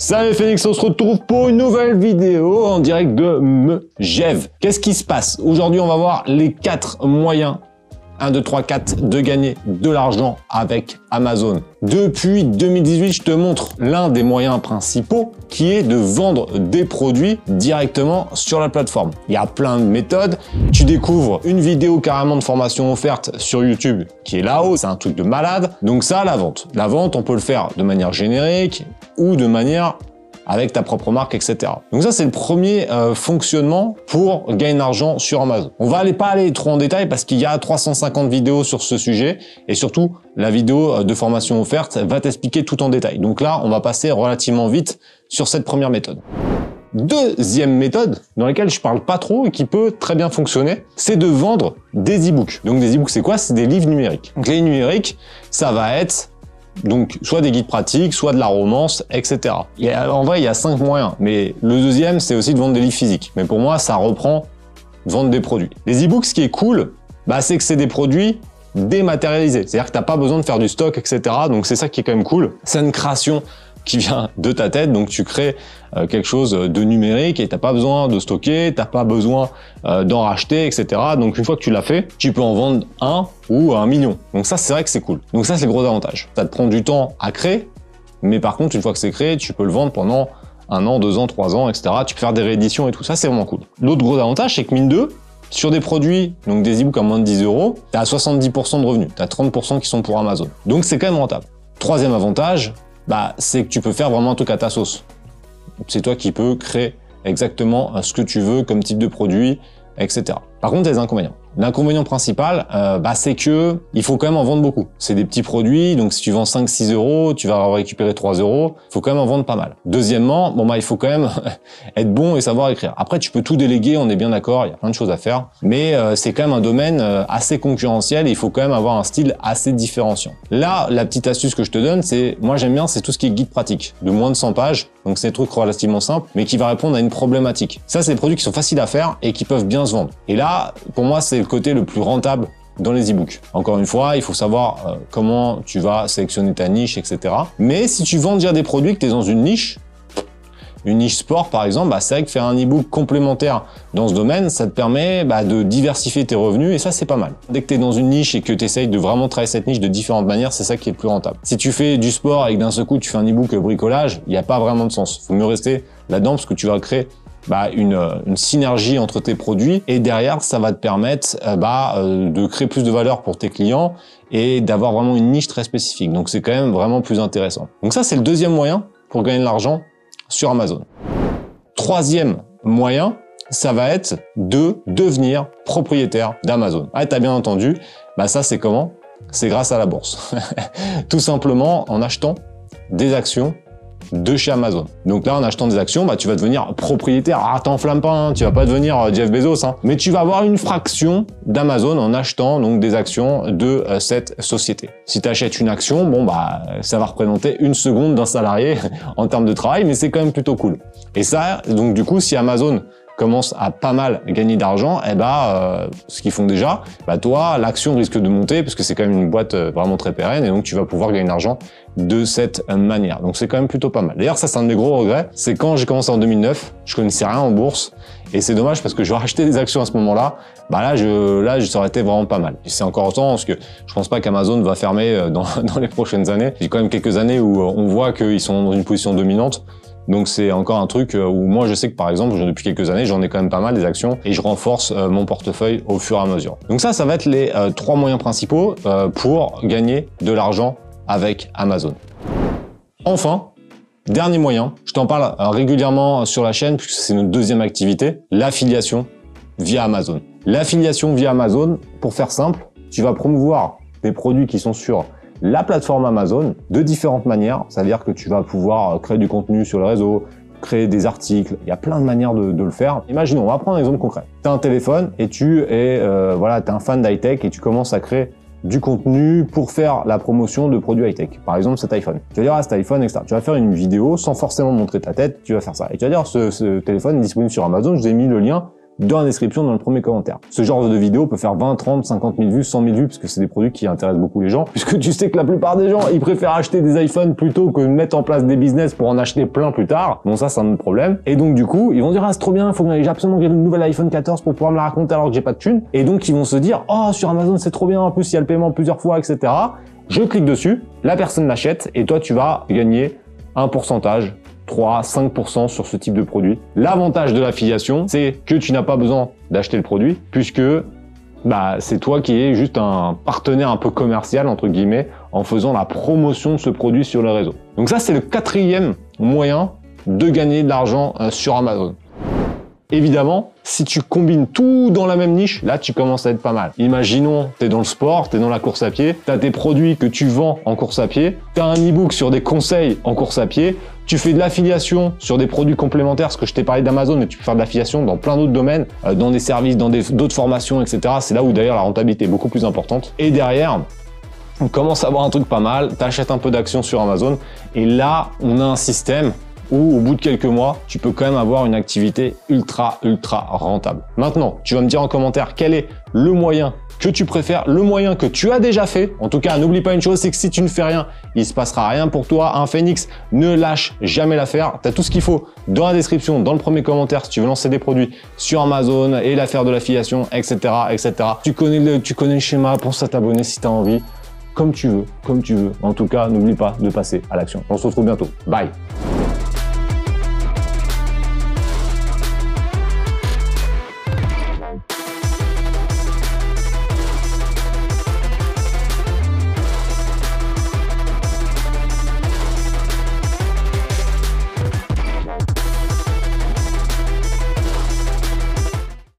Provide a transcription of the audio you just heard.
Salut Phoenix, on se retrouve pour une nouvelle vidéo en direct de Megève. Qu'est-ce qui se passe Aujourd'hui, on va voir les quatre moyens 1, 2, 3, 4 de gagner de l'argent avec Amazon. Depuis 2018, je te montre l'un des moyens principaux qui est de vendre des produits directement sur la plateforme. Il y a plein de méthodes. Tu découvres une vidéo carrément de formation offerte sur YouTube qui est là-haut. C'est un truc de malade. Donc ça, la vente. La vente, on peut le faire de manière générique ou de manière avec ta propre marque, etc. Donc ça, c'est le premier euh, fonctionnement pour gagner de l'argent sur Amazon. On va aller pas aller trop en détail parce qu'il y a 350 vidéos sur ce sujet et surtout, la vidéo euh, de formation offerte va t'expliquer tout en détail. Donc là, on va passer relativement vite sur cette première méthode. Deuxième méthode, dans laquelle je parle pas trop et qui peut très bien fonctionner, c'est de vendre des e-books. Donc des e-books, c'est quoi? C'est des livres numériques. Donc les numériques, ça va être donc, soit des guides pratiques, soit de la romance, etc. en vrai, il y a cinq moyens. Mais le deuxième, c'est aussi de vendre des livres physiques. Mais pour moi, ça reprend vendre des produits. Les e-books, ce qui est cool, bah, c'est que c'est des produits dématérialisés. C'est-à-dire que tu n'as pas besoin de faire du stock, etc. Donc, c'est ça qui est quand même cool. C'est une création qui vient de ta tête. Donc tu crées euh, quelque chose de numérique et t'as pas besoin de stocker, t'as pas besoin euh, d'en racheter, etc. Donc une fois que tu l'as fait, tu peux en vendre un ou un million. Donc ça c'est vrai que c'est cool. Donc ça c'est le gros avantage. Ça te prend du temps à créer, mais par contre une fois que c'est créé, tu peux le vendre pendant un an, deux ans, trois ans, etc. Tu peux faire des rééditions et tout ça, c'est vraiment cool. L'autre gros avantage, c'est que mine 2, sur des produits, donc des e-books à moins de 10 euros, tu as 70% de revenus, tu as 30% qui sont pour Amazon. Donc c'est quand même rentable. Troisième avantage, bah, c'est que tu peux faire vraiment un truc à ta sauce. C'est toi qui peux créer exactement ce que tu veux comme type de produit, etc. Par contre, il y a des inconvénients. L'inconvénient principal, euh, bah, c'est que il faut quand même en vendre beaucoup. C'est des petits produits, donc si tu vends 5-6 euros, tu vas récupérer 3 euros. Il faut quand même en vendre pas mal. Deuxièmement, bon bah il faut quand même être bon et savoir écrire. Après, tu peux tout déléguer, on est bien d'accord, il y a plein de choses à faire, mais euh, c'est quand même un domaine euh, assez concurrentiel il faut quand même avoir un style assez différenciant. Là, la petite astuce que je te donne, c'est, moi j'aime bien, c'est tout ce qui est guide pratique, de moins de 100 pages, donc c'est des trucs relativement simples, mais qui va répondre à une problématique. Ça, c'est des produits qui sont faciles à faire et qui peuvent bien se vendre. Et là, pour moi, c'est côté le plus rentable dans les e-books. Encore une fois, il faut savoir euh, comment tu vas sélectionner ta niche, etc. Mais si tu vends déjà des produits que tu es dans une niche, une niche sport par exemple, bah, c'est vrai que faire un e-book complémentaire dans ce domaine, ça te permet bah, de diversifier tes revenus et ça c'est pas mal. Dès que tu es dans une niche et que tu essayes de vraiment travailler cette niche de différentes manières, c'est ça qui est le plus rentable. Si tu fais du sport et que d'un seul coup tu fais un e-book bricolage, il n'y a pas vraiment de sens. Il faut mieux rester là-dedans parce que tu vas créer bah, une, une, synergie entre tes produits et derrière ça va te permettre euh, bah, euh, de créer plus de valeur pour tes clients et d'avoir vraiment une niche très spécifique. Donc c'est quand même vraiment plus intéressant. Donc ça c'est le deuxième moyen pour gagner de l'argent sur Amazon. Troisième moyen, ça va être de devenir propriétaire d'Amazon. Ah, t'as bien entendu, bah ça c'est comment? C'est grâce à la bourse. Tout simplement en achetant des actions de chez Amazon. Donc là, en achetant des actions, bah, tu vas devenir propriétaire. Ah, t'enflamme pas, hein, tu vas pas devenir euh, Jeff Bezos, hein. mais tu vas avoir une fraction d'Amazon en achetant donc des actions de euh, cette société. Si tu achètes une action, bon bah ça va représenter une seconde d'un salarié en termes de travail, mais c'est quand même plutôt cool. Et ça, donc du coup, si Amazon commence à pas mal gagner d'argent, eh bah, euh, ce qu'ils font déjà, bah toi, l'action risque de monter parce que c'est quand même une boîte euh, vraiment très pérenne et donc tu vas pouvoir gagner de l'argent de cette manière. Donc c'est quand même plutôt pas mal. D'ailleurs, ça c'est un de mes gros regrets, c'est quand j'ai commencé en 2009, je connaissais rien en bourse et c'est dommage parce que je vais racheter des actions à ce moment-là. Bah là, je, là, ça aurait été vraiment pas mal. C'est encore temps parce que je pense pas qu'Amazon va fermer euh, dans, dans les prochaines années. J'ai quand même quelques années où on voit qu'ils sont dans une position dominante. Donc c'est encore un truc euh, où moi je sais que par exemple depuis quelques années j'en ai quand même pas mal des actions et je renforce euh, mon portefeuille au fur et à mesure. Donc ça ça va être les euh, trois moyens principaux pour gagner de l'argent avec Amazon. Enfin, dernier moyen, je t'en parle régulièrement sur la chaîne puisque c'est notre deuxième activité, l'affiliation via Amazon. L'affiliation via Amazon, pour faire simple, tu vas promouvoir des produits qui sont sur la plateforme Amazon de différentes manières. C'est-à-dire que tu vas pouvoir euh, créer du contenu sur le réseau, créer des articles. Il y a plein de manières de, le faire. Imaginons, on va prendre un exemple concret. Tu as un téléphone et tu es, euh, voilà, es un fan d'high-tech et tu commences à créer du contenu pour faire la promotion de produits high-tech. Par exemple, cet iPhone. Tu vas dire, ah, cet iPhone, etc. Tu vas faire une vidéo sans forcément montrer ta tête, tu vas faire ça. Et tu vas dire, ce, ce téléphone est disponible sur Amazon, je vous ai mis le lien dans la description, dans le premier commentaire. Ce genre de vidéo peut faire 20, 30, 50 000 vues, 100 000 vues, parce que c'est des produits qui intéressent beaucoup les gens, puisque tu sais que la plupart des gens, ils préfèrent acheter des iPhones plutôt que mettre en place des business pour en acheter plein plus tard. Bon, ça, c'est un autre problème. Et donc, du coup, ils vont dire, ah, c'est trop bien, faut que j'ai absolument une nouvelle iPhone 14 pour pouvoir me la raconter alors que j'ai pas de thune. Et donc, ils vont se dire, oh, sur Amazon, c'est trop bien, en plus, il y a le paiement plusieurs fois, etc. Je clique dessus, la personne l'achète, et toi, tu vas gagner un pourcentage 3, 5% sur ce type de produit. L'avantage de l'affiliation, c'est que tu n'as pas besoin d'acheter le produit puisque bah, c'est toi qui es juste un partenaire un peu commercial, entre guillemets, en faisant la promotion de ce produit sur le réseau. Donc ça, c'est le quatrième moyen de gagner de l'argent euh, sur Amazon. Évidemment, si tu combines tout dans la même niche, là, tu commences à être pas mal. Imaginons, tu es dans le sport, tu es dans la course à pied, tu as des produits que tu vends en course à pied, tu as un e-book sur des conseils en course à pied, tu fais de l'affiliation sur des produits complémentaires, ce que je t'ai parlé d'Amazon, mais tu peux faire de l'affiliation dans plein d'autres domaines, euh, dans des services, dans d'autres formations, etc. C'est là où d'ailleurs la rentabilité est beaucoup plus importante. Et derrière, on commence à avoir un truc pas mal, tu achètes un peu d'actions sur Amazon, et là, on a un système où au bout de quelques mois, tu peux quand même avoir une activité ultra, ultra rentable. Maintenant, tu vas me dire en commentaire quel est le moyen que tu préfères, le moyen que tu as déjà fait. En tout cas, n'oublie pas une chose, c'est que si tu ne fais rien, il se passera rien pour toi. Un phénix, ne lâche jamais l'affaire. Tu as tout ce qu'il faut dans la description, dans le premier commentaire si tu veux lancer des produits sur Amazon et l'affaire de l'affiliation, etc., etc. Tu connais le, tu connais le schéma, pense à t'abonner si tu as envie. Comme tu veux, comme tu veux. En tout cas, n'oublie pas de passer à l'action. On se retrouve bientôt. Bye